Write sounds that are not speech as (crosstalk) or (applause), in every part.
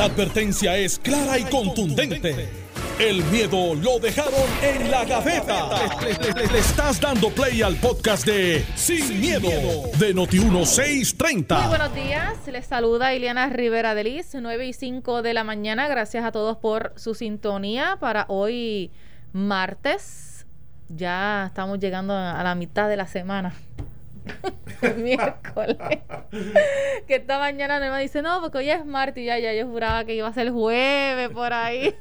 La advertencia es clara y contundente. El miedo lo dejaron en la gaveta. Le, estás dando play al podcast de Sin, miedo, de Noti1630. Muy buenos días, les saluda Ileana Rivera de Liz, 9 y 5 de la mañana. Gracias a todos por su sintonía para hoy martes. Ya estamos llegando a la mitad de la semana. (laughs) miércoles. (laughs) que esta mañana me dice, no, porque hoy es martes y ya, ya yo juraba que iba a ser jueves por ahí.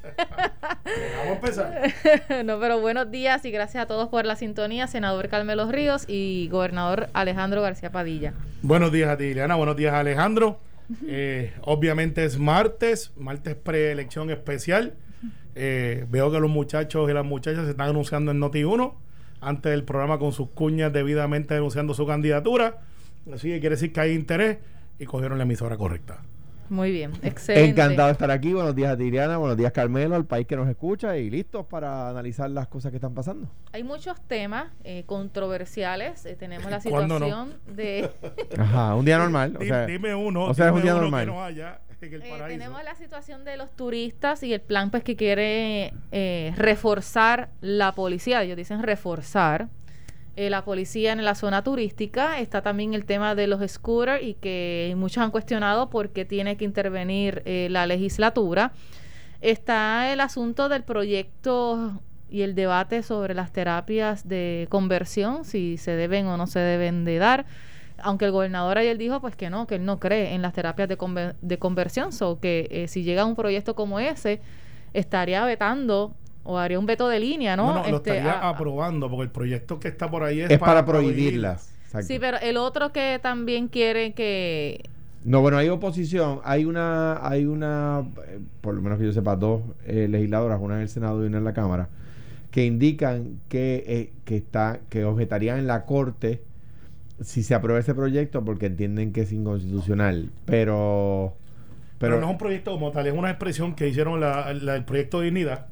Vamos a empezar. (laughs) no, pero buenos días y gracias a todos por la sintonía, senador Carmelo Ríos y gobernador Alejandro García Padilla. Buenos días a ti, Ileana. Buenos días, Alejandro. Eh, obviamente es martes, martes preelección especial. Eh, veo que los muchachos y las muchachas se están anunciando en Noti1 antes del programa con sus cuñas debidamente denunciando su candidatura. Así que quiere decir que hay interés y cogieron la emisora correcta. Muy bien, excelente. Encantado de estar aquí. Buenos días a Tiriana, buenos días Carmelo, al país que nos escucha y listos para analizar las cosas que están pasando. Hay muchos temas eh, controversiales. Eh, tenemos la situación de... Ajá, un día (laughs) normal. O sea, dime uno. O sea, es un día normal. Eh, tenemos la situación de los turistas y el plan pues que quiere eh, reforzar la policía. Ellos dicen reforzar eh, la policía en la zona turística. Está también el tema de los scooters y que muchos han cuestionado por qué tiene que intervenir la legislatura. Está el asunto del proyecto y el debate sobre las terapias de conversión, si se deben o no se deben de dar aunque el gobernador ayer dijo pues que no, que él no cree en las terapias de, de conversión, o que eh, si llega un proyecto como ese, estaría vetando o haría un veto de línea, ¿no? No, lo este, estaría aprobando, porque el proyecto que está por ahí es, para, prohibirlas. Sí, pero el otro que también quiere que... No, bueno, hay oposición, hay una, hay una, eh, por lo menos que yo sepa, dos eh, legisladoras, una en el Senado y una en la Cámara, que indican que, que, está, que objetarían en la Corte si se aprueba ese proyecto porque entienden que es inconstitucional, pero... Pero, no es un proyecto como tal, es una expresión que hicieron la, el proyecto de dignidad.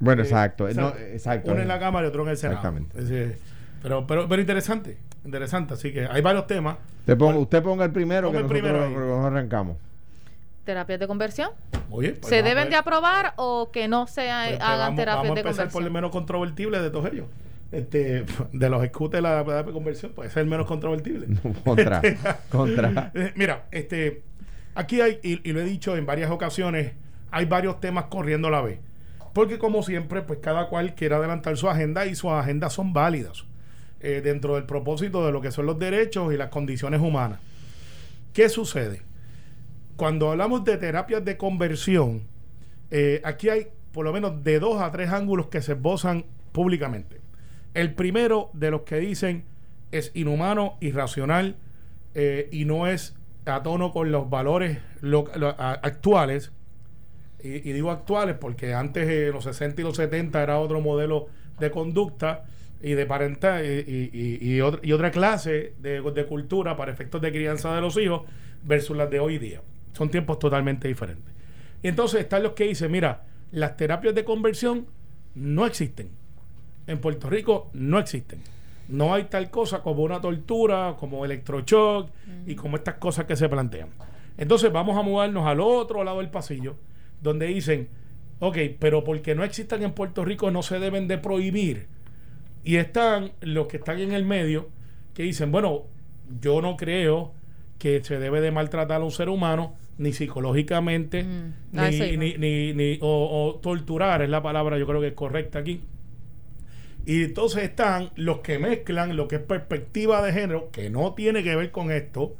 Bueno, eh, exacto, exacto. Uno en la Cámara y otro en el Senado. Exactamente. pero, pero, pero interesante, interesante. Así que hay varios temas. usted ponga el primero que nosotros primero arrancamos. ¿Terapias de conversión? Oye, pues ¿Se deben de aprobar o que no se pues, pues, hagan terapias de conversión? Vamos a empezar por el menos controvertible de todos ellos este, (laughs) de los scooters la, la conversión, puede ser el menos controvertible. (laughs) contra, contra. (laughs) Eh, mira, este, aquí hay, y, lo he dicho en varias ocasiones, hay varios temas corriendo a la vez. Porque como siempre, pues cada cual quiere adelantar su agenda y sus agendas son válidas eh, dentro del propósito de lo que son los derechos y las condiciones humanas. ¿Qué sucede? Cuando hablamos de terapias de conversión, eh, aquí hay por lo menos de dos a tres ángulos que se esbozan públicamente. El primero de los que dicen es inhumano, irracional eh, y no es a tono con los valores actuales. Y, digo actuales porque antes, en los 60 y los 70, era otro modelo de conducta y de parental y, y, otra, clase de, de, cultura para efectos de crianza de los hijos versus las de hoy día. Son tiempos totalmente diferentes. Y entonces están los que dicen, mira, las terapias de conversión no existen en Puerto Rico no existen. No hay tal cosa como una tortura, como electroshock y como estas cosas que se plantean. Entonces vamos a mudarnos al otro lado del pasillo, donde dicen, ok, pero porque no existan en Puerto Rico no se deben de prohibir. Y están los que están en el medio, que dicen, bueno, yo no creo que se debe de maltratar a un ser humano, ni psicológicamente, ni, ni, ni, o, o torturar, es la palabra yo creo que es correcta aquí y entonces están los que mezclan lo que es perspectiva de género, que no tiene que ver con esto,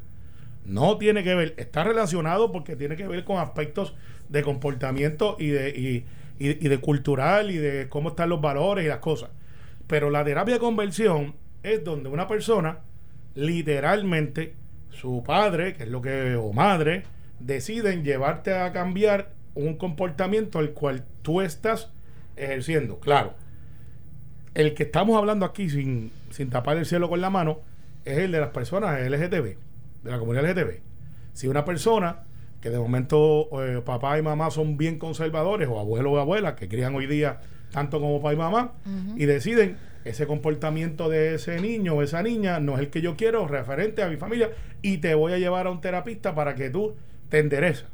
no tiene que ver, está relacionado porque tiene que ver con aspectos de comportamiento y de, y, de cultural y de cómo están los valores y las cosas. Pero la terapia de conversión es donde una persona, literalmente, su padre, que es lo que, o madre, deciden llevarte a cambiar un comportamiento el cual tú estás ejerciendo. Claro, el que estamos hablando aquí sin, sin tapar el cielo con la mano es el de las personas LGTB, de la comunidad LGTB. Si una persona que de momento eh, papá y mamá son bien conservadores o abuelo o abuela que crían hoy día tanto como papá y mamá y deciden ese comportamiento de ese niño o esa niña no es el que yo quiero referente a mi familia y te voy a llevar a un terapista para que tú te enderezas.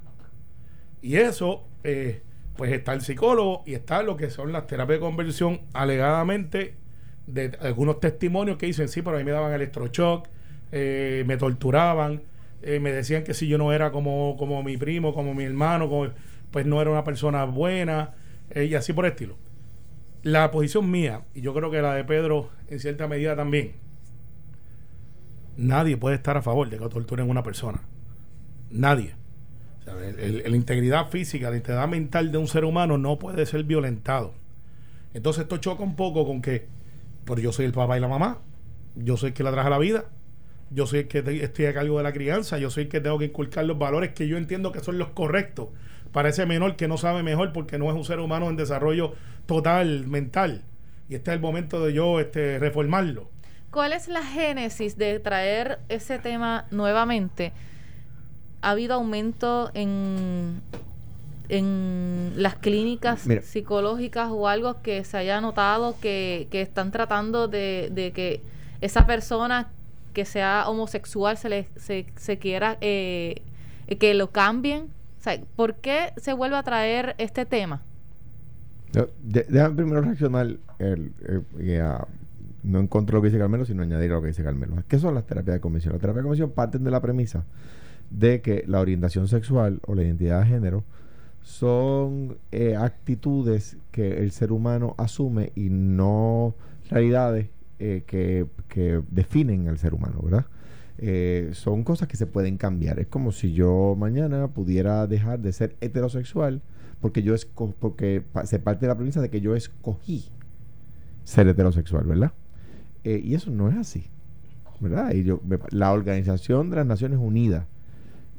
Y eso, eh, pues está el psicólogo y está lo que son las terapias de conversión alegadamente de algunos testimonios que dicen, sí, pero a mí me daban electroshock, eh, me torturaban, eh, me decían que si yo no era como, como mi primo, como mi hermano, pues no era una persona buena, eh, y así por el estilo. La posición mía, y yo creo que la de Pedro en cierta medida también, nadie puede estar a favor de que torturen a una persona. Nadie. La integridad física, la integridad mental de un ser humano no puede ser violentado. Entonces esto choca un poco con que pero yo soy el papá y la mamá, yo soy el que la traje a la vida, yo soy el que estoy a cargo de la crianza, yo soy el que tengo que inculcar los valores que yo entiendo que son los correctos para ese menor que no sabe mejor porque no es un ser humano en desarrollo total mental. Y este es el momento de yo este, reformarlo. ¿Cuál es la génesis de traer ese tema nuevamente? ¿Ha habido aumento en en las clínicas psicológicas o algo que se haya notado que, están tratando de, que esa persona que sea homosexual se le se, quiera eh, que lo cambien ¿por qué se vuelve a traer este tema? déjame primero reaccionar el, no en contra de lo que dice Carmelo sino añadir a lo que dice Carmelo ¿qué son las terapias de convención? las terapias de convención parten de la premisa de que la orientación sexual o la identidad de género son eh, actitudes que el ser humano asume y no realidades eh, que, definen al ser humano, ¿verdad? Eh, son cosas que se pueden cambiar. Es como si yo mañana pudiera dejar de ser heterosexual porque yo porque se parte de la premisa de que yo escogí ser heterosexual, ¿verdad? y eso no es así, ¿verdad? Y yo, la Organización de las Naciones Unidas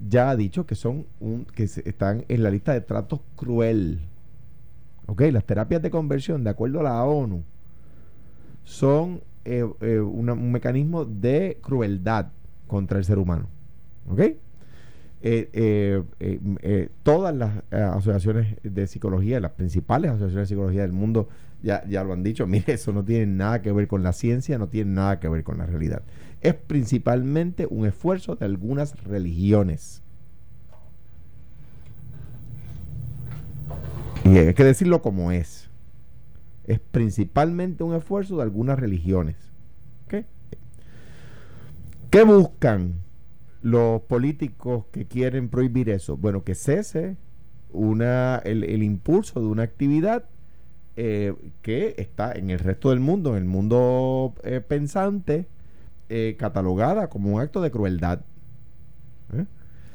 ya ha dicho que son un, que están en la lista de tratos cruel. ¿Ok? Las terapias de conversión, de acuerdo a la ONU, son eh, eh, un mecanismo de crueldad contra el ser humano. ¿Ok? Eh, todas las asociaciones de psicología, las principales asociaciones de psicología del mundo, ya, ya lo han dicho, (laughs) mire, eso no tiene nada que ver con la ciencia, no tiene nada que ver con la realidad es principalmente un esfuerzo de algunas religiones. Y hay que decirlo como es. Es principalmente un esfuerzo de algunas religiones. ¿Qué buscan los políticos que quieren prohibir eso? Bueno, que cese una, el, impulso de una actividad eh, que está en el resto del mundo, en el mundo eh, pensante, eh, catalogada como un acto de crueldad. ¿Eh?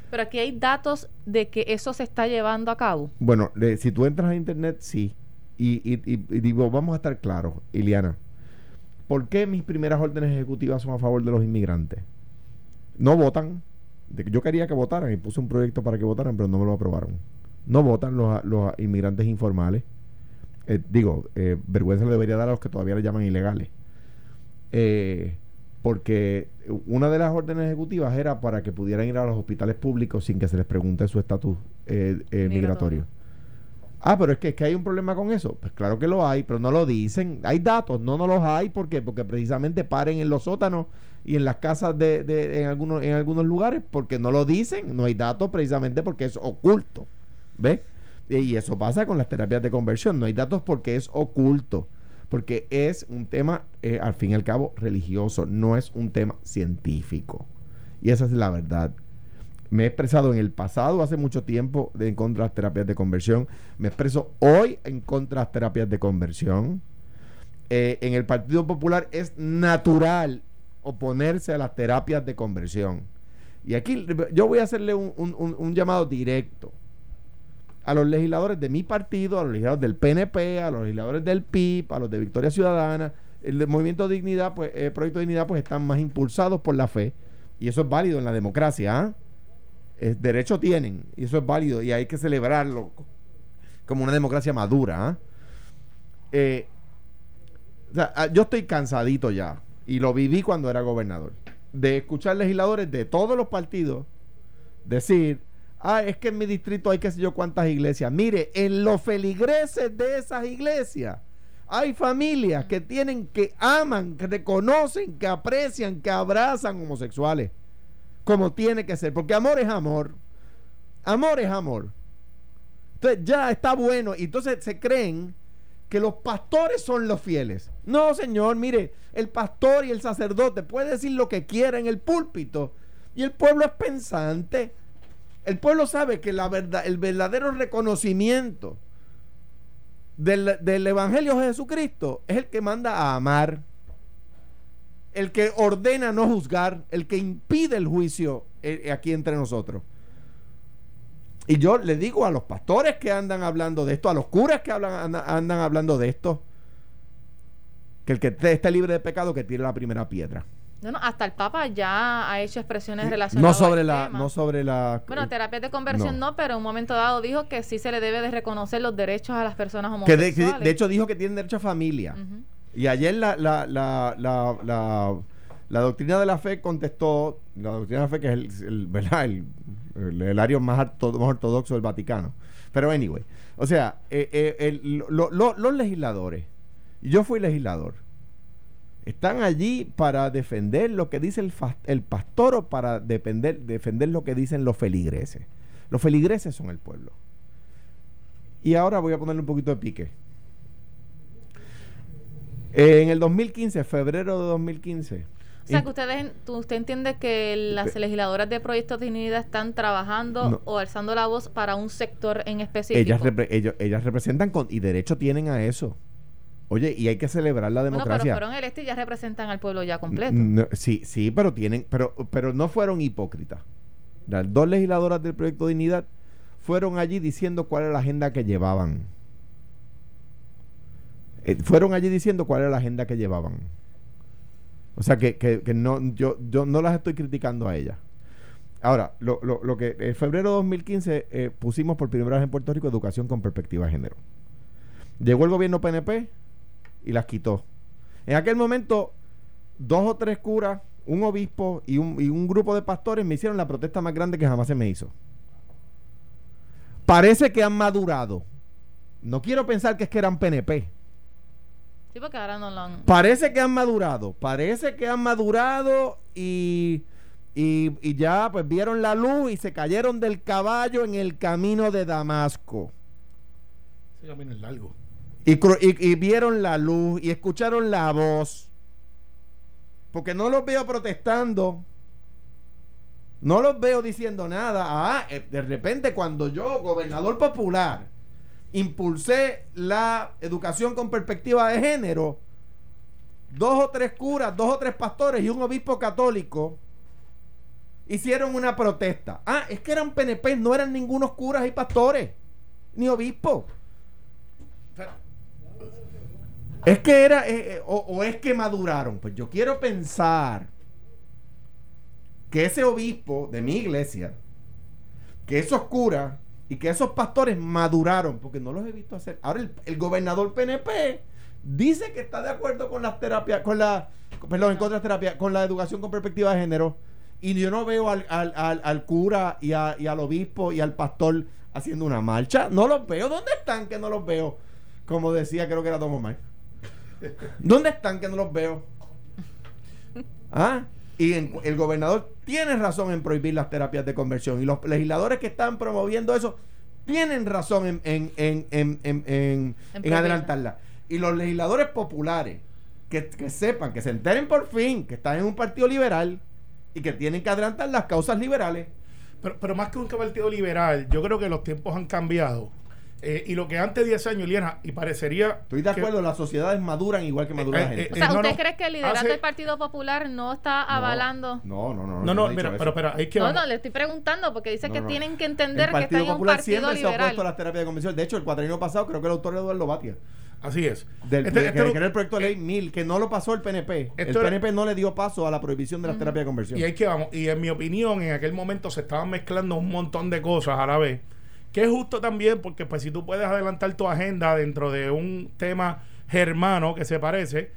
Pero aquí hay datos de que eso se está llevando a cabo. Bueno, si tú entras a internet, sí. Y, digo, vamos a estar claros, Iliana. ¿Por qué mis primeras órdenes ejecutivas son a favor de los inmigrantes? No votan. Yo quería que votaran y puse un proyecto para que votaran, pero no me lo aprobaron. No votan los, los inmigrantes informales. Eh, digo, vergüenza le debería dar a los que todavía le llaman ilegales. Eh, porque una de las órdenes ejecutivas era para que pudieran ir a los hospitales públicos sin que se les pregunte su estatus eh, eh, migratorio. Ah, pero es que, es que hay un problema con eso. Pues claro que lo hay, pero no lo dicen. Hay datos, no, no los hay. ¿Por qué? Porque precisamente paren en los sótanos y en las casas de, de, en, algunos, en algunos lugares porque no lo dicen. No hay datos precisamente porque es oculto. ¿Ves? Y eso pasa con las terapias de conversión. No hay datos porque es oculto porque es un tema, eh, al fin y al cabo, religioso, no es un tema científico. Y esa es la verdad. Me he expresado en el pasado, hace mucho tiempo, en contra de las terapias de conversión. Me expreso hoy en contra de las terapias de conversión. Eh, en el Partido Popular es natural oponerse a las terapias de conversión. Y aquí yo voy a hacerle un llamado directo a los legisladores de mi partido, a los legisladores del PNP, a los legisladores del PIB, a los de Victoria Ciudadana. El movimiento de dignidad, pues, el proyecto de dignidad, pues están más impulsados por la fe. Y eso es válido en la democracia. ¿ah? derecho tienen, y eso es válido, y hay que celebrarlo como una democracia madura. ¿ah? Eh, ah, yo estoy cansadito ya, y lo viví cuando era gobernador, de escuchar legisladores de todos los partidos decir Ah, es que en mi distrito hay que sé yo cuántas iglesias. Mire, en los feligreses de esas iglesias hay familias que tienen, que aman, que reconocen, que aprecian, que abrazan homosexuales. Como tiene que ser. Porque amor es amor. Amor es amor. Entonces ya está bueno. Y entonces se creen que los pastores son los fieles. No, señor, mire, el pastor y el sacerdote puede decir lo que quiera en el púlpito. Y el pueblo es pensante. El pueblo sabe que la verdad, el verdadero reconocimiento del, Evangelio de Jesucristo es el que manda a amar, el que ordena no juzgar, el que impide el juicio eh, aquí entre nosotros. Y yo le digo a los pastores que andan hablando de esto, a los curas que hablan, andan, hablando de esto, que el que esté libre de pecado que tire la primera piedra. No, no, hasta el Papa ya ha hecho expresiones relacionadas no sobre la no sobre la bueno terapias de conversión no. pero en un momento dado dijo que sí se le debe de reconocer los derechos a las personas homosexuales que de, hecho dijo que tienen derecho a familia y ayer la la, la, la, la, doctrina de la fe contestó la doctrina de la fe que es el, ¿verdad? el el, área más, ortodoxo del Vaticano. Pero anyway, o sea, eh, eh, los legisladores, yo fui legislador, están allí para defender lo que dice el, el pastor o para defender, defender lo que dicen los feligreses. Los feligreses son el pueblo. Y ahora voy a ponerle un poquito de pique. En el 2015, febrero de 2015, o sea, que ustedes, usted entiende que las legisladoras de Proyecto de Dignidad están trabajando o alzando la voz para un sector en específico. Ellas, ellas representan con, y derecho tienen a eso. Oye, y hay que celebrar la democracia. Bueno, pero fueron electos y ya representan al pueblo ya completo. sí, sí, pero tienen, pero, pero no fueron hipócritas. Las dos legisladoras del Proyecto de Dignidad fueron allí diciendo cuál era la agenda que llevaban. Eh, fueron allí diciendo cuál era la agenda que llevaban. O sea que, que, no, yo, yo no las estoy criticando a ellas. Ahora, lo, lo, lo que en febrero de 2015 eh, pusimos por primera vez en Puerto Rico educación con perspectiva de género. Llegó el gobierno PNP y las quitó. En aquel momento, dos o tres curas, un obispo y un, y un grupo de pastores me hicieron la protesta más grande que jamás se me hizo. Parece que han madurado. No quiero pensar que es que eran PNP Parece que han madurado, parece que han madurado y, y, ya pues vieron la luz y se cayeron del caballo en el camino de Damasco. Ese camino es largo. Y, y, vieron la luz y escucharon la voz. Porque no los veo protestando. No los veo diciendo nada. Ah, eh, de repente cuando yo, gobernador popular, impulsé la educación con perspectiva de género, dos o tres curas, dos o tres pastores y un obispo católico hicieron una protesta. Ah, es que eran PNP, no eran ningunos curas y pastores, ni obispos. Es que era, eh, eh, o, es que maduraron. Pues yo quiero pensar que ese obispo de mi iglesia, que esos curas, y que esos pastores maduraron, porque no los he visto hacer. Ahora el, gobernador PNP dice que está de acuerdo con las terapias, con la, perdón, en contra de terapia, con la educación con perspectiva de género. Y yo no veo al, al, cura y, al obispo y al pastor haciendo una marcha. No los veo. ¿Dónde están que no los veo? Como decía, creo que era Don Omar. ¿Dónde están que no los veo? ¿Ah? Y el gobernador tiene razón en prohibir las terapias de conversión. Y los legisladores que están promoviendo eso tienen razón en, en, en, en, en adelantarla. Y los legisladores populares que, que, sepan, que se enteren por fin que están en un partido liberal y que tienen que adelantar las causas liberales. Pero, pero más que un partido liberal, yo creo que los tiempos han cambiado eh, y lo que antes 10 años, Liena, y parecería. Estoy de acuerdo, las sociedades maduran igual que madura la gente. o sea, ¿usted cree que el liderato del Partido Popular no está avalando? No, no, no. No, no, mira, pero, pero hay que. No, no, le estoy preguntando porque dice que tienen que entender que están en un partido siempre liberal. se ha opuesto a las terapias de convención. De hecho, el cuatrino pasado creo que el autor Eduardo Batia. Así es. Del, este, este que, era el proyecto de ley 1000, eh, que no lo pasó el PNP. El PNP no le dio paso a la prohibición de las terapias de conversión. Y, hay que, vamos, y en mi opinión, en aquel momento se estaban mezclando un montón de cosas a la vez que es justo también porque pues si tú puedes adelantar tu agenda dentro de un tema germano que se parece,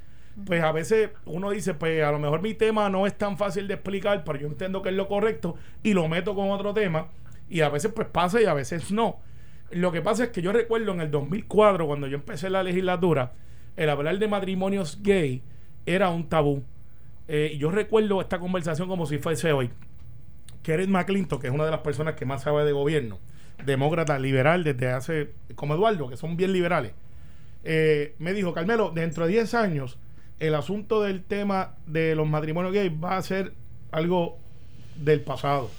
pues a veces uno dice, pues a lo mejor mi tema no es tan fácil de explicar, pero yo entiendo que es lo correcto y lo meto con otro tema y a veces pues pasa y a veces no. Lo que pasa es que yo recuerdo en el 2004 cuando yo empecé la legislatura, el hablar de matrimonios gay era un tabú. Eh, y yo recuerdo esta conversación como si fuese hoy. Karen McClinton, que es una de las personas que más sabe de gobierno, demócrata liberal desde hace, como Eduardo, que son bien liberales, eh, me dijo, Carmelo, dentro de 10 años, el asunto del tema de los matrimonios gays va a ser algo del pasado.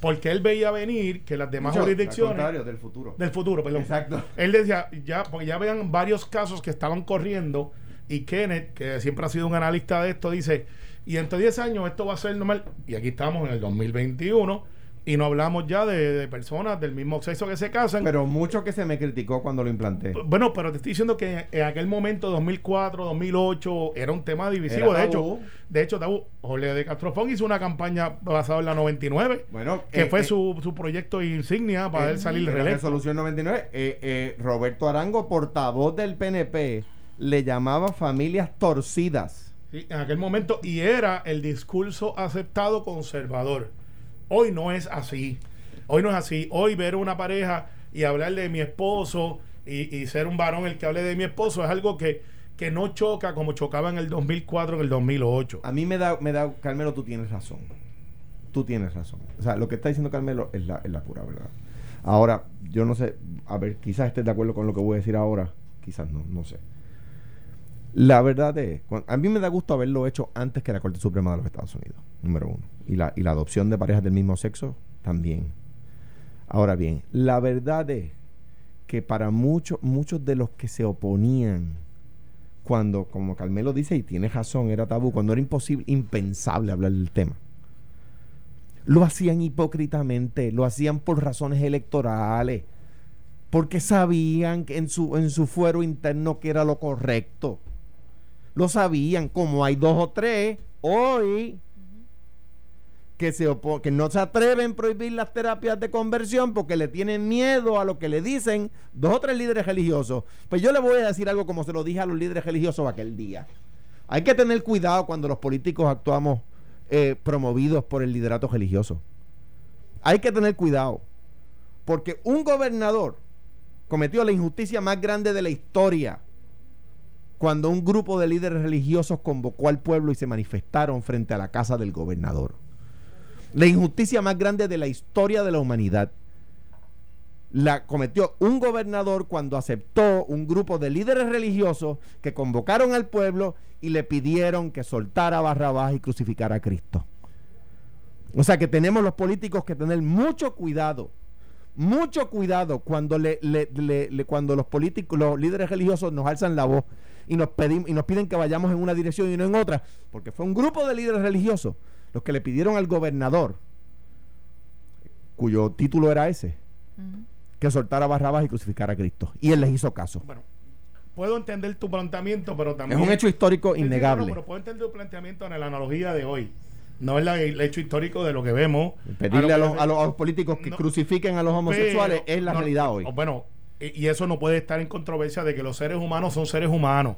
Porque él veía venir que las demás jurisdicciones. del futuro. Del futuro, perdón. Exacto. Él decía, ya, porque ya vean varios casos que estaban corriendo. Y Kenneth, que siempre ha sido un analista de esto, dice: y entre 10 años esto va a ser normal. Y aquí estamos en el 2021 y no hablamos ya de, personas del mismo sexo que se casan. Pero mucho que se me criticó cuando lo implanté. Bueno, pero te estoy diciendo que en aquel momento, 2004, 2008, era un tema divisivo. de hecho, de hecho, Jorge de Castrofón hizo una campaña basada en la 99, bueno, que eh, fue eh, su, su, proyecto insignia para él salir de la resolución 99. Eh, Roberto Arango, portavoz del PNP, le llamaba familias torcidas. Sí, en aquel momento, y era el discurso aceptado conservador Hoy no es así. Hoy no es así. Hoy ver una pareja y hablar de mi esposo y, ser un varón el que hable de mi esposo es algo que, que no choca como chocaba en el 2004, en el 2008. A mí me da, me da, Carmelo, tú tienes razón. Tú tienes razón. O sea, lo que está diciendo Carmelo es la, es la pura verdad. Ahora, yo no sé, a ver, quizás estés de acuerdo con lo que voy a decir ahora, quizás no, no sé. La verdad es, a mí me da gusto haberlo hecho antes que la Corte Suprema de los Estados Unidos, número uno. Y la, y la adopción de parejas del mismo sexo, también. Ahora bien, la verdad es que para muchos, muchos de los que se oponían, cuando, como Carmelo dice, y tiene razón, era tabú, cuando era imposible, impensable hablar del tema, lo hacían hipócritamente, lo hacían por razones electorales, porque sabían que en su, en su fuero interno que era lo correcto lo sabían, como hay dos o tres hoy que, no se atreven a prohibir las terapias de conversión porque le tienen miedo a lo que le dicen dos o tres líderes religiosos. Pues yo le voy a decir algo como se lo dije a los líderes religiosos aquel día. Hay que tener cuidado cuando los políticos actuamos eh, promovidos por el liderato religioso. Hay que tener cuidado. Porque un gobernador cometió la injusticia más grande de la historia cuando un grupo de líderes religiosos convocó al pueblo y se manifestaron frente a la casa del gobernador. La injusticia más grande de la historia de la humanidad la cometió un gobernador cuando aceptó un grupo de líderes religiosos que convocaron al pueblo y le pidieron que soltara a Barrabás y crucificara a Cristo. O sea que tenemos los políticos que tener mucho cuidado, mucho cuidado cuando, le, cuando los políticos, los líderes religiosos nos alzan la voz y nos, pedimos, y nos piden que vayamos en una dirección y no en otra, porque fue un grupo de líderes religiosos los que le pidieron al gobernador, cuyo título era ese, que soltara Barrabás y crucificara a Cristo. Y él les hizo caso. Bueno, puedo entender tu planteamiento, pero también... Es un hecho histórico innegable. pero puedo entender tu planteamiento en la analogía de hoy. No es el hecho histórico de lo que vemos. Pedirle a, los, políticos que crucifiquen a los homosexuales es la realidad hoy. Bueno, y eso no puede estar en controversia de que los seres humanos son seres humanos.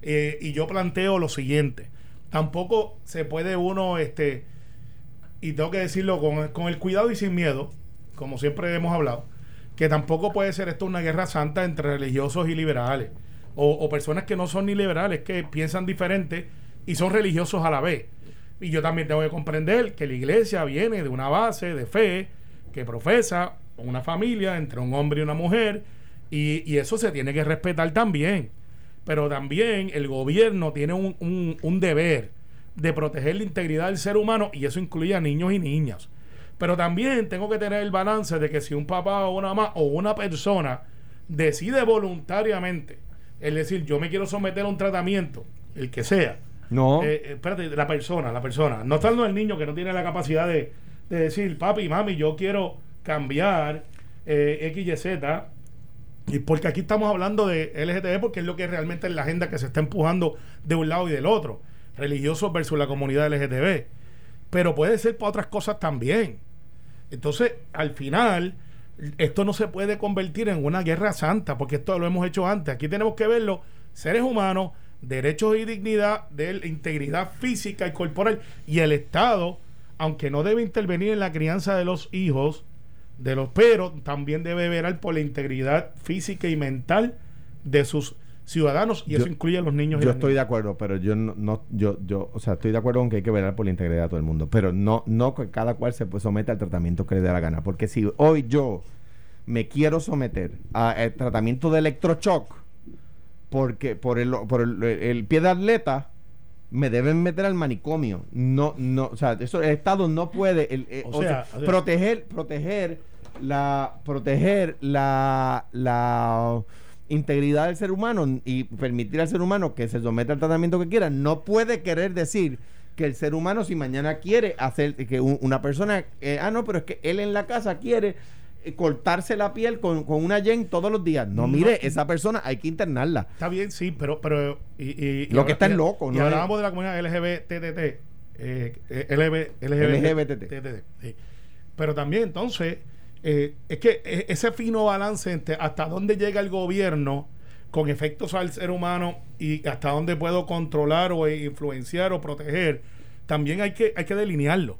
Eh, y yo planteo lo siguiente, tampoco se puede uno, este, y tengo que decirlo con, el cuidado y sin miedo, como siempre hemos hablado, que tampoco puede ser esto una guerra santa entre religiosos y liberales, o, personas que no son ni liberales, que piensan diferente y son religiosos a la vez. Y yo también tengo que comprender que la iglesia viene de una base de fe que profesa una familia entre un hombre y una mujer, y, eso se tiene que respetar también. Pero también el gobierno tiene un, un, deber de proteger la integridad del ser humano y eso incluye a niños y niñas. Pero también tengo que tener el balance de que si un papá o una mamá o una persona decide voluntariamente, es decir, yo me quiero someter a un tratamiento, el que sea. No. Eh, eh, espérate, la persona, la persona. No está el niño que no tiene la capacidad de, decir, papi, mami, yo quiero cambiar eh, X, Y, Z y porque aquí estamos hablando de LGTB porque es lo que realmente es la agenda que se está empujando de un lado y del otro. Religiosos versus la comunidad LGTB. Pero puede ser para otras cosas también. Entonces, al final, esto no se puede convertir en una guerra santa, porque esto lo hemos hecho antes. Aquí tenemos que verlo, seres humanos, derechos y dignidad, de integridad física y corporal. Y el Estado, aunque no debe intervenir en la crianza de los hijos, de los pero también debe velar por la integridad física y mental de sus ciudadanos y eso incluye a los niños. Yo estoy de acuerdo, pero yo no, yo, yo, o sea, estoy de acuerdo con que hay que velar por la integridad de todo el mundo, pero no, no que cada cual se pues, someta al tratamiento que le dé la gana, porque si hoy yo me quiero someter a, eh, tratamiento de electroshock porque por el, por el, pie de atleta me deben meter al manicomio. No, no, o sea, eso el Estado no puede eh, proteger, proteger la, proteger la, la integridad del ser humano y permitir al ser humano que se someta al tratamiento que quiera, no puede querer decir que el ser humano si mañana quiere hacer que una persona, eh, ah no, pero es que él en la casa quiere cortarse la piel con, una yen todos los días. No, mire, esa persona hay que internarla. Está bien, sí, pero... pero y, Lo que está es loco, ¿no? Y hablábamos de la comunidad LGBTT. Eh, LGBT, Pero también entonces, eh, es que e, ese fino balance entre hasta dónde llega el gobierno con efectos al ser humano y hasta dónde puedo controlar o influenciar o proteger, también hay que, hay que delinearlo.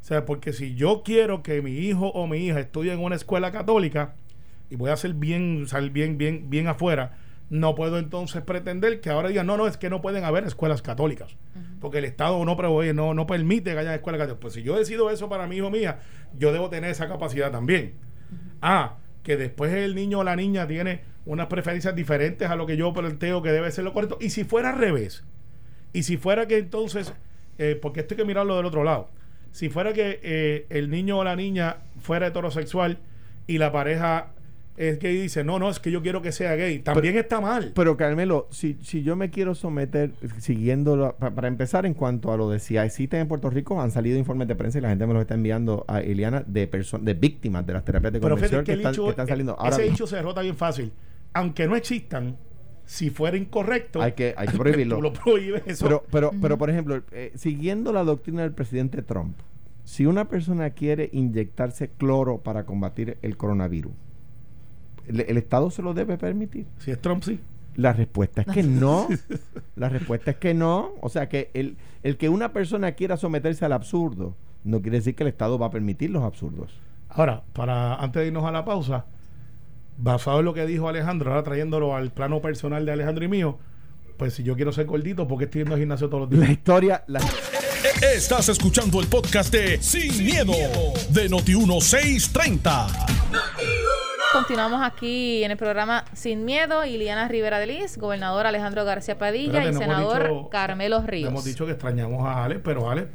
O sea, porque si yo quiero que mi hijo o mi hija estudie en una escuela católica y voy a hacer bien, salir bien, bien, bien afuera, no puedo entonces pretender que ahora digan, no, no, es que no pueden haber escuelas católicas, porque el Estado no, no, no permite que haya escuelas católicas. Pues si yo decido eso para mi hijo o mía, yo debo tener esa capacidad también. Ah, que después el niño o la niña tiene unas preferencias diferentes a lo que yo planteo que debe ser lo correcto. Y si fuera al revés, y si fuera que entonces, eh, porque esto hay que mirarlo del otro lado, si fuera que eh, el niño o la niña fuera heterosexual y la pareja es gay y dice, no, no, es que yo quiero que sea gay, también está mal. Pero Carmelo, si, si yo me quiero someter, siguiendo, para empezar, en cuanto a lo de si existen en Puerto Rico, han salido informes de prensa y la gente me los está enviando a Eliana de, de víctimas de las terapias de conversión que, están, saliendo. Ahora ese hecho se derrota bien fácil. Aunque no existan, si fuera incorrecto, hay que, hay que prohibirlo. (laughs) tú lo prohíbes eso. Pero, pero, pero por ejemplo, eh, siguiendo la doctrina del presidente Trump, si una persona quiere inyectarse cloro para combatir el coronavirus, ¿el, Estado se lo debe permitir? Si es Trump, sí. La respuesta es que (laughs) no. La respuesta es que no. O sea, que el, el que una persona quiera someterse al absurdo no quiere decir que el Estado va a permitir los absurdos. Ahora, para antes de irnos a la pausa, basado en lo que dijo Alejandro, ahora trayéndolo al plano personal de Alejandro y mío, pues si yo quiero ser gordito, porque estoy yendo al gimnasio todos los días? La historia... La... Estás escuchando el podcast de Sin, miedo, de Noti1630. Continuamos aquí en el programa Sin Miedo. Iliana Rivera de Liz, gobernador Alejandro García Padilla y senador Carmelo Ríos. Hemos dicho que extrañamos a Ale, pero Ale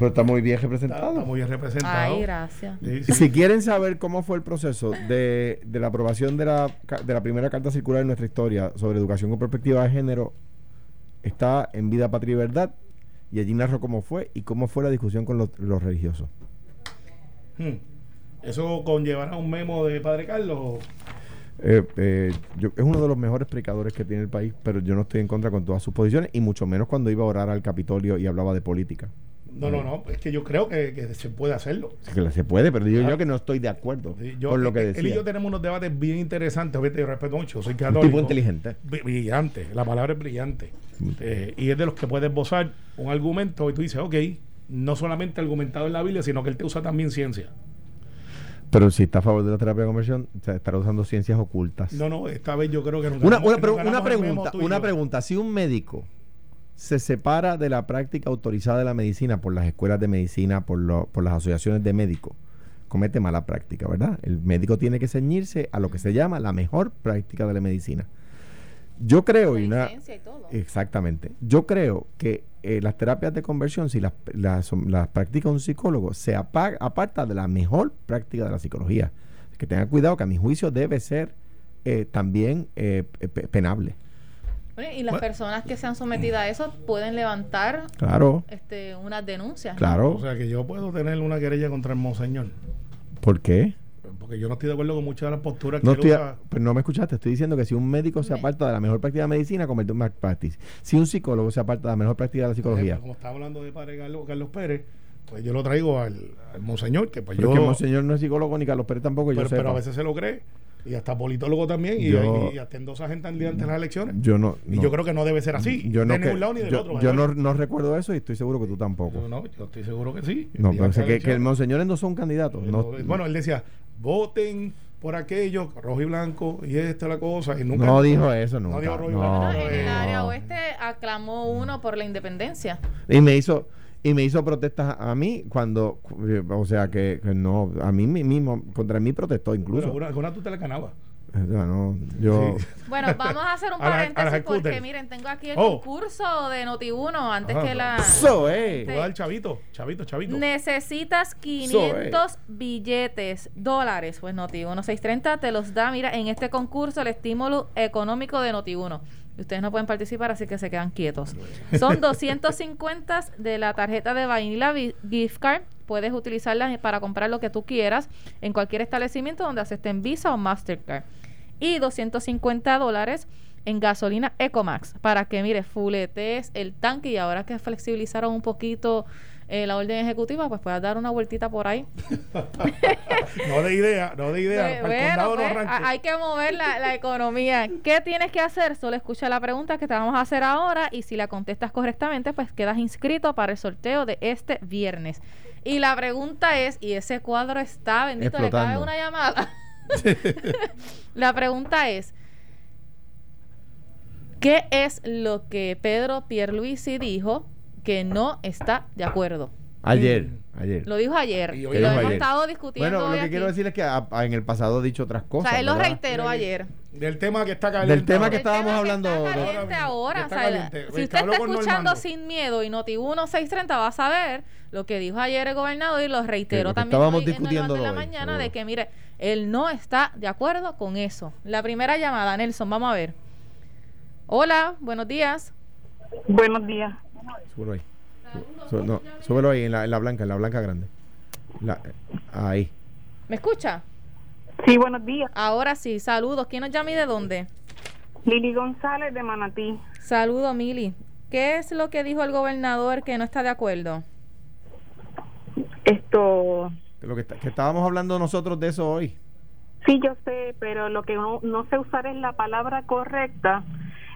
pero está muy bien representado. Está, muy bien representado. Ay, gracias. Si quieren saber cómo fue el proceso de, la aprobación de la, de la primera carta circular en nuestra historia sobre educación con perspectiva de género, está en Vida, Patria y Verdad. Y allí narro cómo fue y cómo fue la discusión con los, religiosos. Hmm. ¿Eso conllevará un memo de Padre Carlos? Eh, eh, es uno de los mejores predicadores que tiene el país, pero yo no estoy en contra con todas sus posiciones y mucho menos cuando iba a orar al Capitolio y hablaba de política. No, no, no, es que yo creo que, se puede hacerlo. que se puede, pero digo yo que no estoy de acuerdo con lo que decía. Él y yo tenemos unos debates bien interesantes, yo respeto mucho, soy católico. Un tipo inteligente. Brillante, la palabra es brillante. Eh, y es de los que puede esbozar un argumento y tú dices, ok, no solamente argumentado en la Biblia, sino que él te usa también ciencia. Pero si está a favor de la terapia de conversión, se estará usando ciencias ocultas. No, no, esta vez yo creo que Una, una, una pregunta, una pregunta. Si un médico se separa de la práctica autorizada de la medicina por las escuelas de medicina, por, por las asociaciones de médicos, comete mala práctica, ¿verdad? El médico tiene que ceñirse a lo que se llama la mejor práctica de la medicina. Yo creo, y una, exactamente, yo creo que eh, las terapias de conversión, si las, las, practica un psicólogo, se aparta de la mejor práctica de la psicología. Que tenga cuidado que a mi juicio debe ser eh, también eh, penable y las personas que se han sometido a eso pueden levantar claro. este, unas denuncias. Claro. O sea que yo puedo tener una querella contra el monseñor. ¿Por qué? Porque yo no estoy de acuerdo con muchas de las posturas no que estoy Pues no me escuchaste. Estoy diciendo que si un médico se aparta de la mejor práctica de medicina, comete un malpractice. Si un psicólogo se aparta de la mejor práctica de la psicología. como estaba hablando de padre Carlos, Pérez, pues yo lo traigo al, monseñor. Que pues pero yo, que el monseñor no es psicólogo ni Carlos Pérez tampoco. Pero, yo pero a veces se lo cree y hasta politólogo también y, y, hasta en dos agentes en las elecciones. Yo no, y yo creo que no debe ser así. Yo no de ningún lado ni del otro. Yo no, no, recuerdo eso y estoy seguro que tú tampoco. No, no yo estoy seguro que sí. No, pensé que, que, el monseñor no son candidatos. No, bueno, él decía, voten por aquello, rojo y blanco, y esta es la cosa. Y nunca, no dijo eso, nunca. No dijo rojo y blanco. en el área oeste aclamó uno por la independencia. Y me hizo Y me hizo protestas a mí cuando, o sea, que, no, a mí mismo, contra mí protestó incluso. Pero una, tú te la ganabas. Bueno, yo... (laughs) bueno, vamos a hacer un paréntesis porque miren, tengo aquí el oh. concurso de Noti1 antes que la... Es. Este, chavito, chavito, chavito. Necesitas 500 billetes, dólares. Pues Noti1 630 te los da, mira, en este concurso el estímulo económico de Noti1. Ustedes no pueden participar, así que se quedan quietos. Son (laughs) 250 de la tarjeta de Vanilla Gift Card. Puedes utilizarla para comprar lo que tú quieras en cualquier establecimiento donde acepten Visa o Mastercard. Y 250 dólares en gasolina Ecomax para que, mire, fuletes el tanque y ahora que flexibilizaron un poquito eh, la orden ejecutiva, pues puedas dar una vueltita por ahí. (laughs) no de idea, no de idea. Pues, hay que mover la, economía. ¿Qué tienes que hacer? Solo escucha la pregunta que te vamos a hacer ahora y si la contestas correctamente, pues quedas inscrito para el sorteo de este viernes. Y la pregunta es, y ese cuadro está, bendito, le cabe una llamada. (laughs) la pregunta es, ¿qué es lo que Pedro Pierluisi dijo que no está de acuerdo. Ayer, ayer. Lo dijo ayer. Y, lo hemos estado discutiendo. Bueno, lo que quiero decir es que en el pasado ha dicho otras cosas. O sea, él lo reiteró ayer. Del tema que está caliente. Del tema que estábamos hablando. está caliente ahora. si usted está escuchando sin miedo y Noti 1630 va a saber lo que dijo ayer el gobernador y lo reiteró también estábamos discutiendo en la mañana de que, mire, él no está de acuerdo con eso. La primera llamada, Nelson, vamos a ver. Hola, buenos días. Buenos días. Súbelo ahí. no, súbelo ahí en la, en la, blanca, en la blanca grande. ahí. ¿Me escucha? Sí, buenos días. Ahora sí, saludos. ¿Quién nos llama y de dónde? Lili González de Manatí. Saludos, Mili. ¿Qué es lo que dijo el gobernador que no está de acuerdo? Esto. Lo que, que estábamos hablando nosotros de eso hoy. Sí, yo sé, pero lo que no, no sé usar es la palabra correcta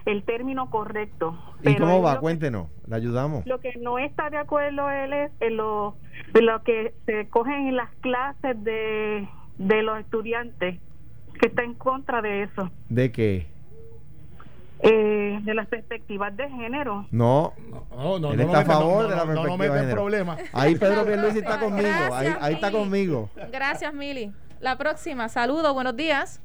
el término correcto. ¿Y cómo va? Cuéntenos, le ayudamos. Lo que no está de acuerdo él es en lo, lo que se cogen en las clases de, de los estudiantes, que está en contra de eso. ¿De qué? Eh, de las perspectivas de género. No, no, no él está a favor de la perspectiva de género. Problema. Ahí Pedro (laughs) Pierluisi está conmigo, ahí, ahí está conmigo. Gracias, Mili. La próxima, saludos, buenos días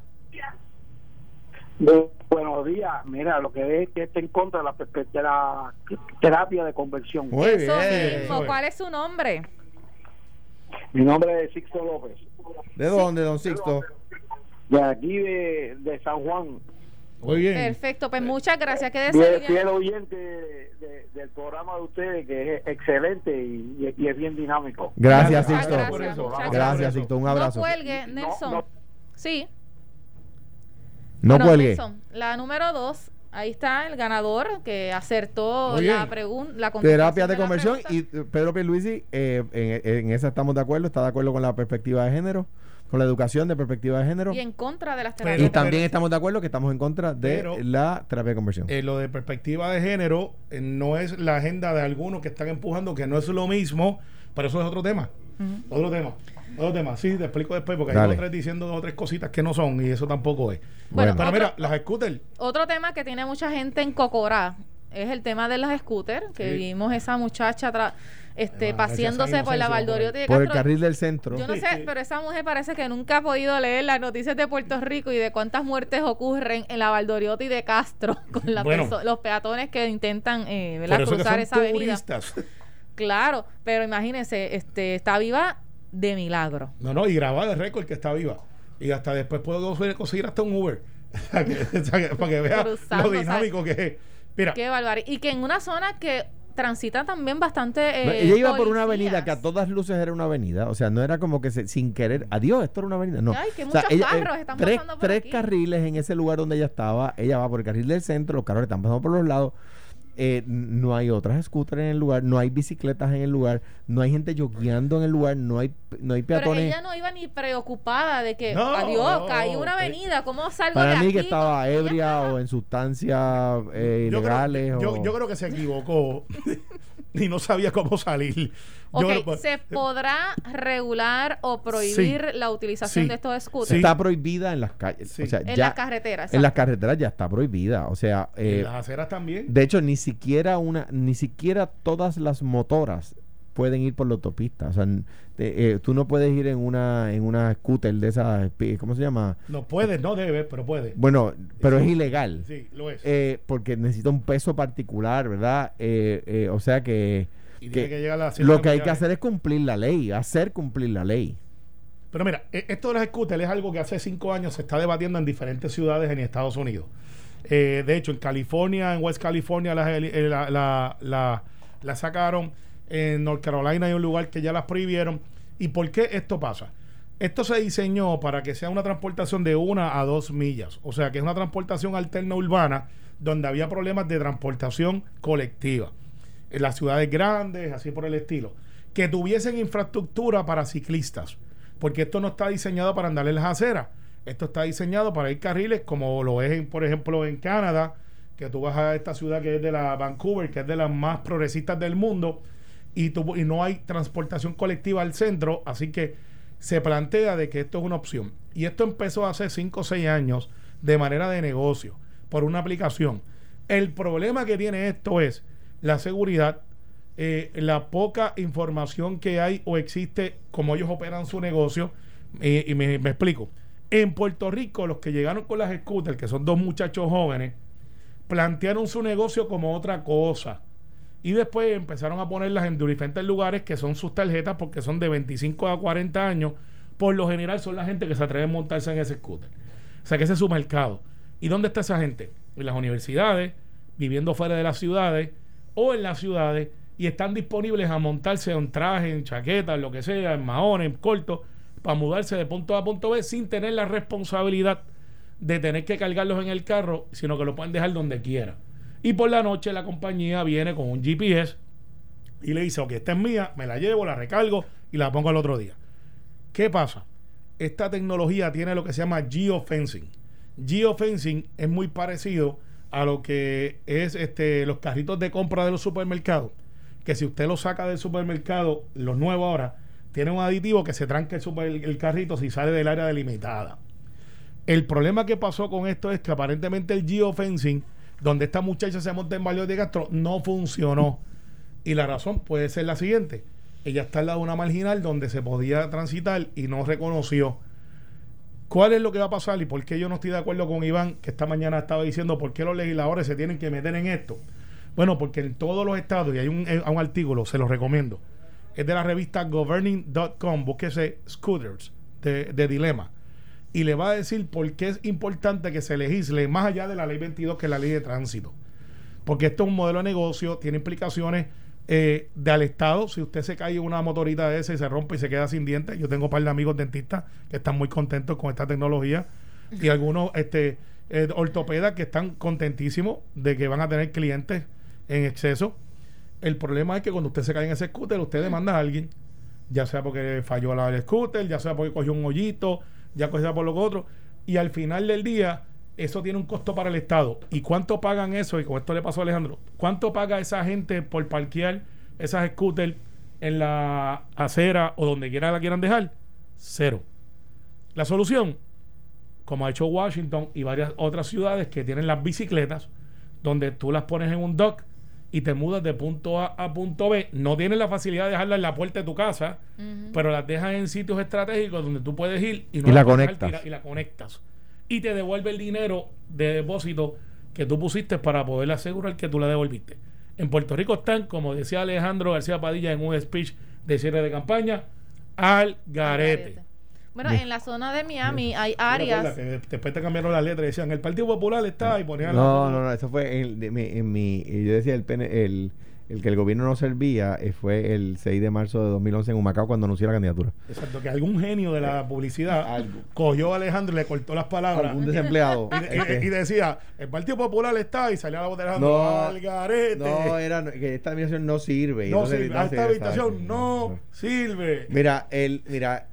buenos días. Mira, lo que es que está en contra de la, de la terapia de conversión. Muy Eso Mismo. ¿Cuál es su nombre? Mi nombre es Sixto López. ¿De dónde, don Sixto? De aquí, de, de San Juan. Muy bien. Perfecto, pues muchas gracias. ¿Qué decir? Fiel oyente del programa de ustedes, que es excelente y, es bien dinámico. Gracias, Sixto. Gracias, Sixto. Un abrazo. No cuelgue, Nelson. Sí. No cuelgue. la número dos, ahí está el ganador que acertó la pregunta. Terapia de conversión y eh, Pedro Pierluisi, eh, en, en esa estamos de acuerdo, está de acuerdo con la perspectiva de género con la educación de perspectiva de género. Y en contra de las terapias. y también estamos de acuerdo que estamos en contra de la terapia de conversión. Eh, lo de perspectiva de género no es la agenda de algunos que están empujando, que no es lo mismo, pero eso es otro tema. Otro tema. Otro tema, sí, te explico después, porque hay otros diciendo dos o tres cositas que no son y eso tampoco es. Bueno, pero mira, las scooters. Otro tema que tiene mucha gente en Cocorá es el tema de las scooters, que vimos esa muchacha este, paseándose por la Valdoriotti Por el carril del centro. Yo no sé, pero esa mujer parece que nunca ha podido leer las noticias de Puerto Rico y de cuántas muertes ocurren en la Valdoriotti de Castro (laughs) con los peatones que intentan eh, cruzar esa avenida. Claro, pero imagínense, este, está viva de milagro. No, no, y grabada de récord que está viva. Y hasta después puedo conseguir hasta un Uber. (laughs) para que vea lo dinámico que es. Mira. Qué barbaridad. Y que en una zona que transita también bastante. Eh, ella iba por una avenida que a todas luces era una avenida. O sea, no era como que sin querer. Adiós, esto era una avenida. No. Ay, que muchos eh, carros están tres, pasando por Tres carriles en ese lugar donde ella estaba. Ella va por el carril del centro, los carros están pasando por los lados. Eh, no hay otras scooters en el lugar, no hay bicicletas en el lugar, no hay gente jogueando en el lugar, no hay, no hay peatones. Pero ella no iba ni preocupada de que, adiós, caí una avenida, ¿cómo salgo Para de mí que estaba ebria o en sustancias eh, ilegales. Yo, yo creo que se equivocó (laughs) (laughs) y no sabía cómo salir. ¿Se podrá regular o prohibir la utilización de estos scooters? Está prohibida en las calles. en las carreteras. En las carreteras ya está prohibida. O sea, en eh, las aceras también. De hecho, ni siquiera una, ni siquiera todas las motoras pueden ir por la autopista. O sea, eh, tú no puedes ir en una en una scooter de esas, ¿cómo se llama? No puedes, no debes, pero puedes. Bueno, pero es ilegal. Sí, lo es. Eh, porque necesita un peso particular, ¿verdad? Eh, o sea que, lo que hay que hacer es cumplir la ley, hacer cumplir la ley. Pero mira, e, esto de las scooters es algo que hace cinco años se está debatiendo en diferentes ciudades en Estados Unidos. de hecho, en California, en West California, la, la sacaron en North Carolina hay un lugar que ya las prohibieron. ¿Y por qué esto pasa? Esto se diseñó para que sea una transportación de una a dos millas. O sea, que es una transportación alterna urbana donde había problemas de transportación colectiva. En las ciudades grandes, así por el estilo. Que tuviesen infraestructura para ciclistas. Porque esto no está diseñado para andar en las aceras. Esto está diseñado para ir carriles como lo es, por ejemplo, en Canadá, que tú vas a esta ciudad que es de la Vancouver, que es de las más progresistas del mundo y, y no hay transportación colectiva al centro, así que se plantea de que esto es una opción. Y esto empezó hace 5 o 6 años de manera de negocio, por una aplicación. El problema que tiene esto es la seguridad, eh, la poca información que hay o existe como ellos operan su negocio. y me, me, explico. En Puerto Rico, los que llegaron con las scooters, que son dos muchachos jóvenes, plantearon su negocio como otra cosa. Y después empezaron a ponerlas en diferentes lugares que son sus tarjetas porque son de 25 a 40 años. Por lo general son la gente que se atreve a montarse en ese scooter. O sea que ese es su mercado. ¿Y dónde está esa gente? En las universidades, viviendo fuera de las ciudades o en las ciudades y están disponibles a montarse en traje, en chaqueta, en lo que sea, en maones, en corto, para mudarse de punto A a punto B sin tener la responsabilidad de tener que cargarlos en el carro, sino que lo pueden dejar donde quiera. Y por la noche la compañía viene con un GPS y le dice, ok, esta es mía, me la llevo, la recargo y la pongo al otro día. ¿Qué pasa? Esta tecnología tiene lo que se llama geofencing. Geofencing es muy parecido a lo que es este, los carritos de compra de los supermercados. Que si usted lo saca del supermercado, los nuevos ahora, tiene un aditivo que se tranca el, el carrito si sale del área delimitada. El problema que pasó con esto es que aparentemente el geofencing donde esta muchacha se monta en Valle de Castro, no funcionó. Y la razón puede ser la siguiente. Ella está al lado de una marginal donde se podía transitar y no reconoció. ¿Cuál es lo que va a pasar y por qué yo no estoy de acuerdo con Iván, que esta mañana estaba diciendo por qué los legisladores se tienen que meter en esto? Bueno, porque en todos los estados, y hay un, eh, un artículo, se lo recomiendo, es de la revista governing.com, búsquese Scooters de, de Dilema y le va a decir por qué es importante que se legisle más allá de la ley 22 que es la ley de tránsito. Porque esto es un modelo de negocio, tiene implicaciones eh, de al Estado. Si usted se cae en una motorita de esa y se rompe y se queda sin dientes, yo tengo un par de amigos dentistas que están muy contentos con esta tecnología y algunos este, eh, ortopedas que están contentísimos de que van a tener clientes en exceso. El problema es que cuando usted se cae en ese scooter, usted demanda a alguien, ya sea porque falló la scooter, ya sea porque cogió un hoyito, ya sea por lo otro. Y al final del día, eso tiene un costo para el Estado. ¿Y cuánto pagan eso? Y con esto le pasó a Alejandro. ¿Cuánto paga esa gente por parquear esas scooters en la acera o donde quiera la quieran dejar? Cero. La solución, como ha hecho Washington y varias otras ciudades que tienen las bicicletas, donde tú las pones en un dock y te mudas de punto A a punto B, no tienes la facilidad de dejarla en la puerta de tu casa, pero las dejas en sitios estratégicos donde tú puedes ir y, no la, conectas. y la conectas. Y te devuelve el dinero de depósito que tú pusiste para poder asegurar que tú la devolviste. En Puerto Rico están, como decía Alejandro García Padilla en un speech de cierre de campaña, al garete. Bueno, en la zona de Miami hay áreas. después te cambiaron la letra y decían el Partido Popular está y ponían. No, no, no, eso fue en, en, mi. Yo decía el, el, el que el gobierno no servía eh, fue el 6 de marzo de 2011 en Humacao cuando anunció la candidatura. Exacto, que algún genio de la publicidad cogió a Alejandro y le cortó las palabras. Algún desempleado. (laughs) y, este. decía, el Partido Popular está y salía la voz de Alejandro. No, No, era que esta administración no sirve. No, sirve. esta habitación no, sirve. Mira, el, mira,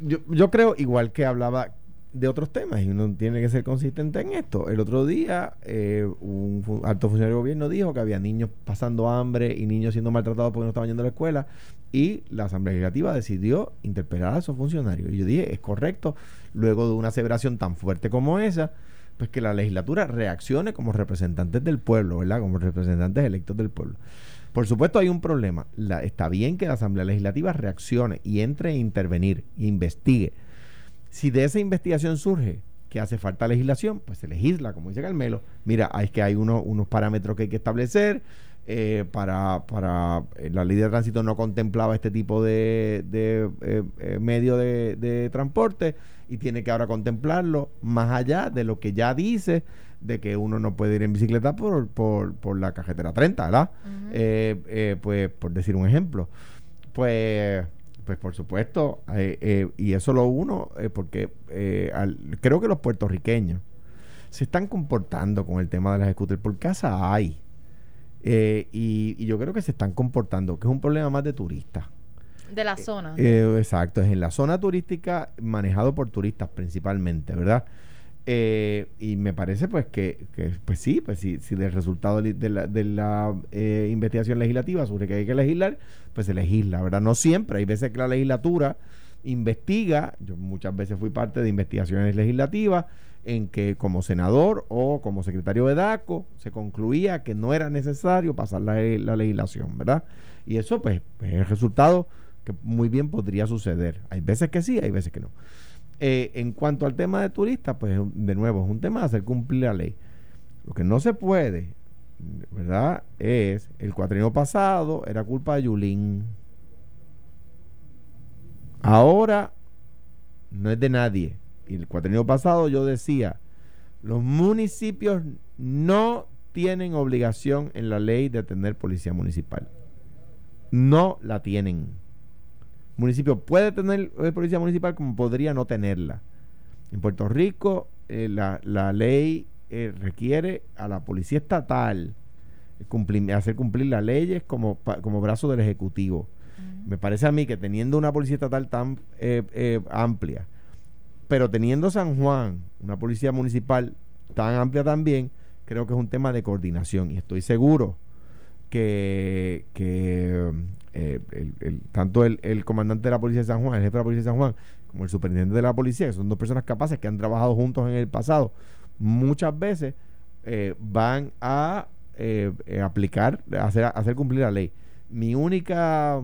yo, yo creo, igual que hablaba de otros temas, y uno tiene que ser consistente en esto. El otro día, eh, un alto funcionario de gobierno dijo que había niños pasando hambre y niños siendo maltratados porque no estaban yendo a la escuela, y la Asamblea Legislativa decidió interpelar a esos funcionarios. Y yo dije, es correcto, luego de una aseveración tan fuerte como esa, pues que la legislatura reaccione como representantes del pueblo, ¿verdad? Como representantes electos del pueblo. Por supuesto hay un problema. está bien que la Asamblea Legislativa reaccione y entre a intervenir, investigue. Si de esa investigación surge que hace falta legislación, pues se legisla, como dice Carmelo. Mira, es que hay unos parámetros que hay que establecer. Eh, para, para eh, la ley de tránsito no contemplaba este tipo de, de eh, medio de, de transporte y tiene que ahora contemplarlo más allá de lo que ya dice de que uno no puede ir en bicicleta por, por, por la cajetera 30, ¿verdad? Eh, eh, pues por decir un ejemplo. Pues, pues por supuesto, eh, y eso lo uno, porque creo que los puertorriqueños se están comportando con el tema de las scooters por casa hay. Y, y, yo creo que se están comportando, que es un problema más de turistas. De la zona. exacto, es en la zona turística manejado por turistas principalmente, ¿verdad? Eh, y me parece pues que, pues sí, pues si, si del resultado de la, de la eh, investigación legislativa sobre que hay que legislar, pues se legisla, ¿verdad? No siempre, hay veces que la legislatura investiga, yo muchas veces fui parte de investigaciones legislativas en que como senador o como secretario de DACO se concluía que no era necesario pasar la, la legislación, ¿verdad? Y eso pues, pues es el resultado que muy bien podría suceder. Hay veces que sí, hay veces que no. Eh, en cuanto al tema de turistas, pues de nuevo, es un tema de hacer cumplir la ley. Lo que no se puede, ¿verdad? Es el cuatrino pasado era culpa de Yulín. Ahora no es de nadie. Y el cuatrino pasado yo decía, los municipios no tienen obligación en la ley de tener policía municipal. No la tienen municipio puede tener eh, policía municipal como podría no tenerla. En Puerto Rico eh, la, ley eh, requiere a la policía estatal hacer cumplir las leyes como, como brazo del Ejecutivo. Me parece a mí que teniendo una policía estatal tan amplia, pero teniendo San Juan, una policía municipal tan amplia también, creo que es un tema de coordinación y estoy seguro que, que eh, el, tanto el, el, comandante de la policía de San Juan, el jefe de la policía de San Juan, como el superintendente de la policía, que son dos personas capaces que han trabajado juntos en el pasado, muchas veces eh, van a eh, aplicar, hacer, hacer cumplir la ley. Mi única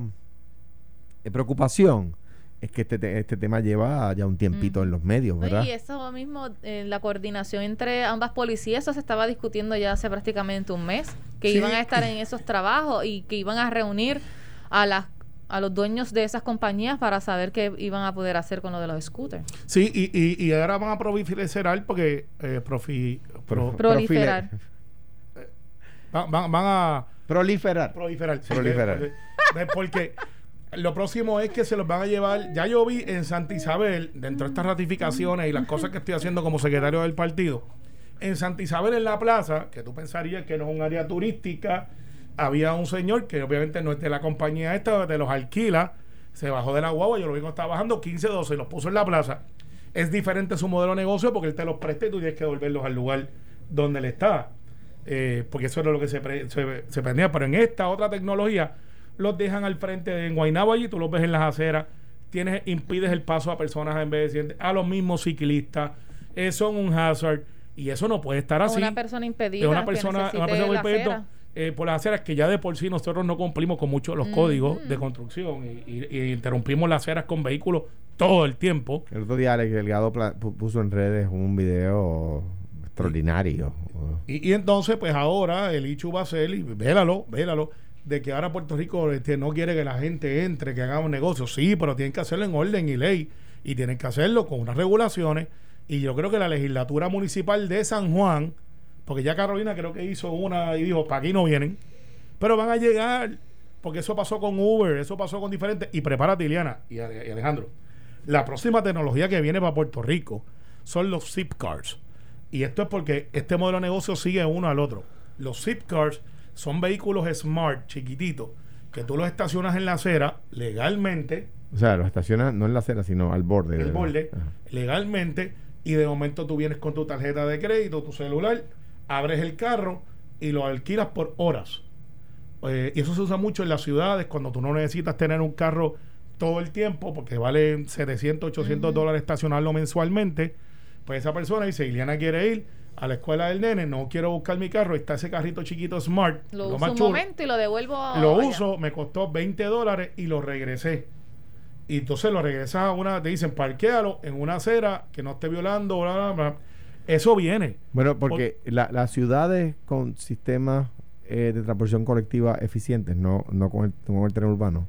preocupación es que este, este tema lleva ya un tiempito en los medios, ¿verdad? Y eso mismo, la coordinación entre ambas policías, eso se estaba discutiendo ya hace prácticamente un mes, que iban a estar en esos trabajos y que iban a reunir a las a los dueños de esas compañías para saber qué iban a poder hacer con lo de los scooters. Sí, y, y, ahora van a proliferar porque eh, profi, proliferar. Eh, (laughs) van, a proliferar. Proliferar. proliferar. Porque, lo próximo es que se los van a llevar. Ya yo vi en Santa Isabel, dentro de estas ratificaciones y las cosas que estoy haciendo como secretario del partido, en Santa Isabel en la plaza, que tú pensarías que no es un área turística había un señor que obviamente no es de la compañía esta, de los alquila, se bajó de la guagua, yo lo vi que estaba bajando 15, 12 y los puso en la plaza. Es diferente su modelo de negocio porque él te los presta y tú tienes que devolverlos al lugar donde él está. Eh, porque eso era lo que se, se, se, prendía. Pero en esta otra tecnología, los dejan al frente de Guaynabo allí, tú los ves en las aceras, tienes, impides el paso a personas en vez de a los mismos ciclistas, eh, son un hazard y eso no puede estar así. Una persona impedida. una persona, una persona eh, por las aceras que ya de por sí nosotros no cumplimos con muchos de los códigos de construcción y, interrumpimos las aceras con vehículos todo el tiempo. El otro día Alex Delgado puso en redes un video extraordinario. Y, entonces, pues ahora el Ichu va a ser, y vélalo, vélalo, de que ahora Puerto Rico este, no quiere que la gente entre, que hagamos negocios. Sí, pero tienen que hacerlo en orden y ley. Y tienen que hacerlo con unas regulaciones. Y yo creo que la legislatura municipal de San Juan porque ya Carolina creo que hizo una y dijo, para aquí no vienen. Pero van a llegar, porque eso pasó con Uber, eso pasó con diferentes. Y prepárate, Iliana y Alejandro. La próxima tecnología que viene para Puerto Rico son los zip cars. Y esto es porque este modelo de negocio sigue uno al otro. Los zip cars son vehículos smart, chiquititos, que tú los estacionas en la acera legalmente. O sea, los estacionas no en la acera, sino al borde. El borde, legalmente. Y de momento tú vienes con tu tarjeta de crédito, tu celular abres el carro y lo alquilas por horas. Eh, y eso se usa mucho en las ciudades cuando tú no necesitas tener un carro todo el tiempo porque vale 700, 800 dólares estacionarlo mensualmente. Pues esa persona dice, Iliana quiere ir a la escuela del nene, no quiero buscar mi carro, está ese carrito chiquito Smart, Lo lo uso más un momento y lo devuelvo a- Lo allá. uso, me costó 20 dólares y lo regresé. Y entonces lo regresas a una, te dicen, parquéalo en una acera que no esté violando, bla, bla, bla. Eso viene. Bueno, porque la- las ciudades con sistemas eh, de transportación colectiva eficientes, no, no con, el, con el tren urbano,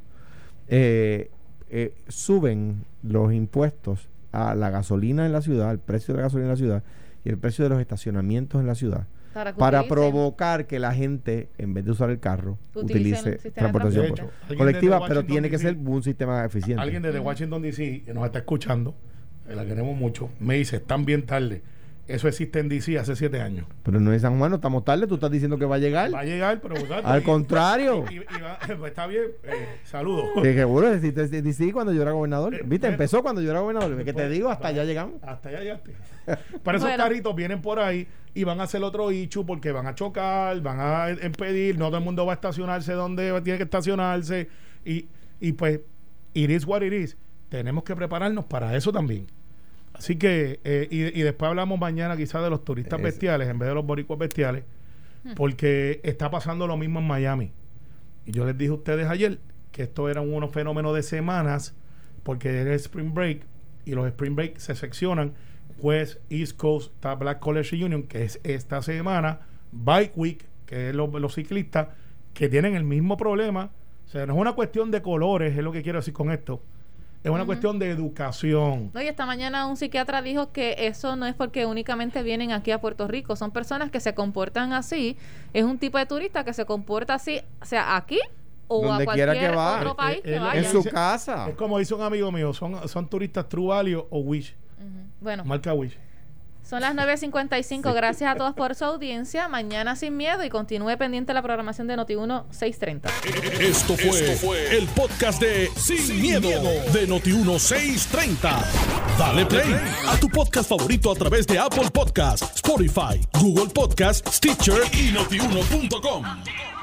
eh, eh, suben los impuestos a la gasolina en la ciudad, el precio de la gasolina en la ciudad y el precio de los estacionamientos en la ciudad, Para, provocar que la gente, en vez de usar el carro, Utilicen utilice transportación De hecho, colectiva, pero tiene que ser un sistema eficiente. Alguien desde Washington DC que nos está escuchando, que la queremos mucho, me dice, están bien tarde. Eso existe en DC hace siete años. Pero no es San Juan, no estamos tarde, tú estás diciendo que va a llegar. Va a llegar, pero Al y- contrario. y- y va- (laughs) pues está bien, eh, saludos. (laughs) Que seguro existe ese DC cuando yo era gobernador. Eh, ¿Viste? bueno. Empezó cuando yo era gobernador. Que te Pues, digo, hasta allá llegamos. Hasta allá llegaste. (laughs) Pero esos Bueno. carritos vienen por ahí y van a hacer otro ichu porque van a chocar, van a impedir, no todo el mundo va a estacionarse donde tiene que estacionarse. Y, y pues, it is what it is. Tenemos que prepararnos para eso también. Así que, eh, y, y después hablamos mañana quizás de los turistas bestiales en vez de los boricuas bestiales, porque está pasando lo mismo en Miami. Y yo les dije a ustedes ayer que esto eran unos fenómenos de semanas, porque era Spring Break y los Spring Break se seccionan. West, East Coast, está Black College Union, que es esta semana, Bike Week, que es los ciclistas, que tienen el mismo problema. O sea, no es una cuestión de colores, es lo que quiero decir con esto. Es una cuestión de educación. No, y esta mañana un psiquiatra dijo que eso no es porque únicamente vienen aquí a Puerto Rico, son personas que se comportan así, es un tipo de turista que se comporta así, o sea, aquí o Donde a quiera cualquier que va. otro país eh, que vaya. En su casa. Es como dice un amigo mío, son, son turistas True Value o Wish. Bueno, Marca Wish. Son las 9.55, gracias a todos por su audiencia, mañana sin miedo y continúe pendiente la programación de Noti1 630. Esto fue, el podcast de Sin, miedo, de Noti1630. Dale play a tu podcast favorito a través de Apple Podcasts, Spotify, Google Podcasts, Stitcher y notiuno.com.